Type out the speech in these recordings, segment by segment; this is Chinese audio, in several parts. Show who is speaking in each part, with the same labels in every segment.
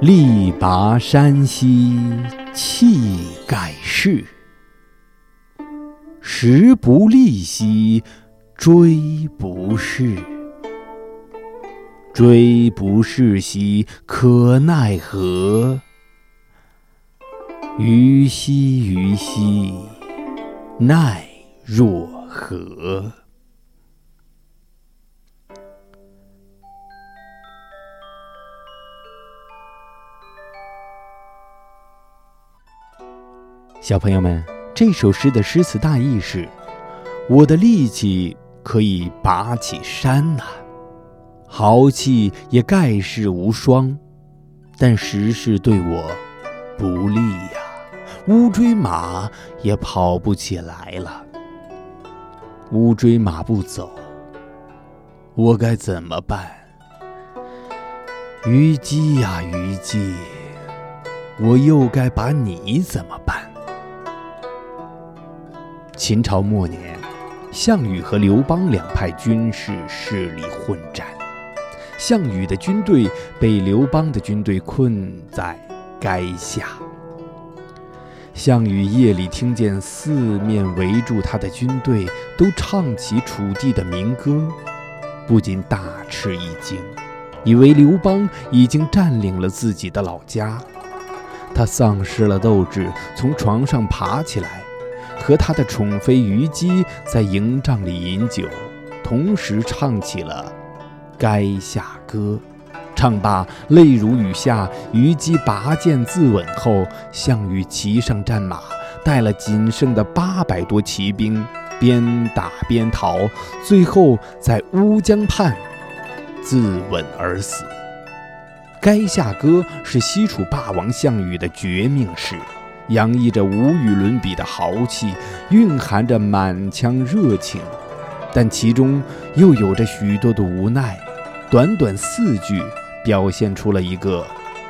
Speaker 1: 力拔山兮气盖世，时不利兮骓不逝。骓不逝兮可奈何？虞兮虞兮，奈若何？小朋友们，这首诗的诗词大意是：我的力气可以拔起山呐，豪气也盖世无双，但时势对我不利呀。乌骓马也跑不起来了，乌骓马不走，我该怎么办？虞姬呀，虞姬，我又该把你怎么办？秦朝末年，项羽和刘邦两派军事势力混战，项羽的军队被刘邦的军队困在垓下。项羽夜里听见四面围住他的军队都唱起楚地的民歌，不禁大吃一惊，以为刘邦已经占领了自己的老家。他丧失了斗志，从床上爬起来，和他的宠妃虞姬在营帐里饮酒，同时唱起了《垓下歌》。唱罢，泪如雨下。虞姬拔剑自刎后，项羽骑上战马，带了仅剩的八百多骑兵，边打边逃，最后在乌江畔自刎而死。《垓下歌》是西楚霸王项羽的绝命诗，洋溢着无与伦比的豪气，蕴含着满腔热情，但其中又有着许多的无奈。短短四句。表现出了一个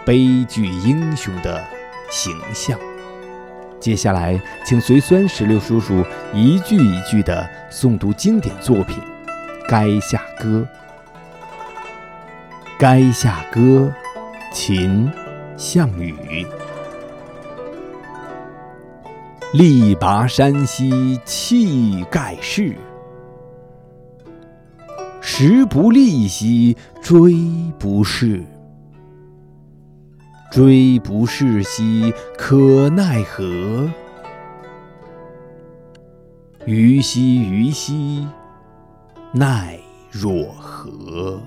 Speaker 1: 悲剧英雄的形象。接下来，请随酸石榴叔叔一句一句地诵读经典作品《垓下歌》。《垓下歌》，秦，项羽。力拔山兮气盖世。时不利兮骓不逝，骓不逝兮可奈何？虞兮虞兮，奈若何？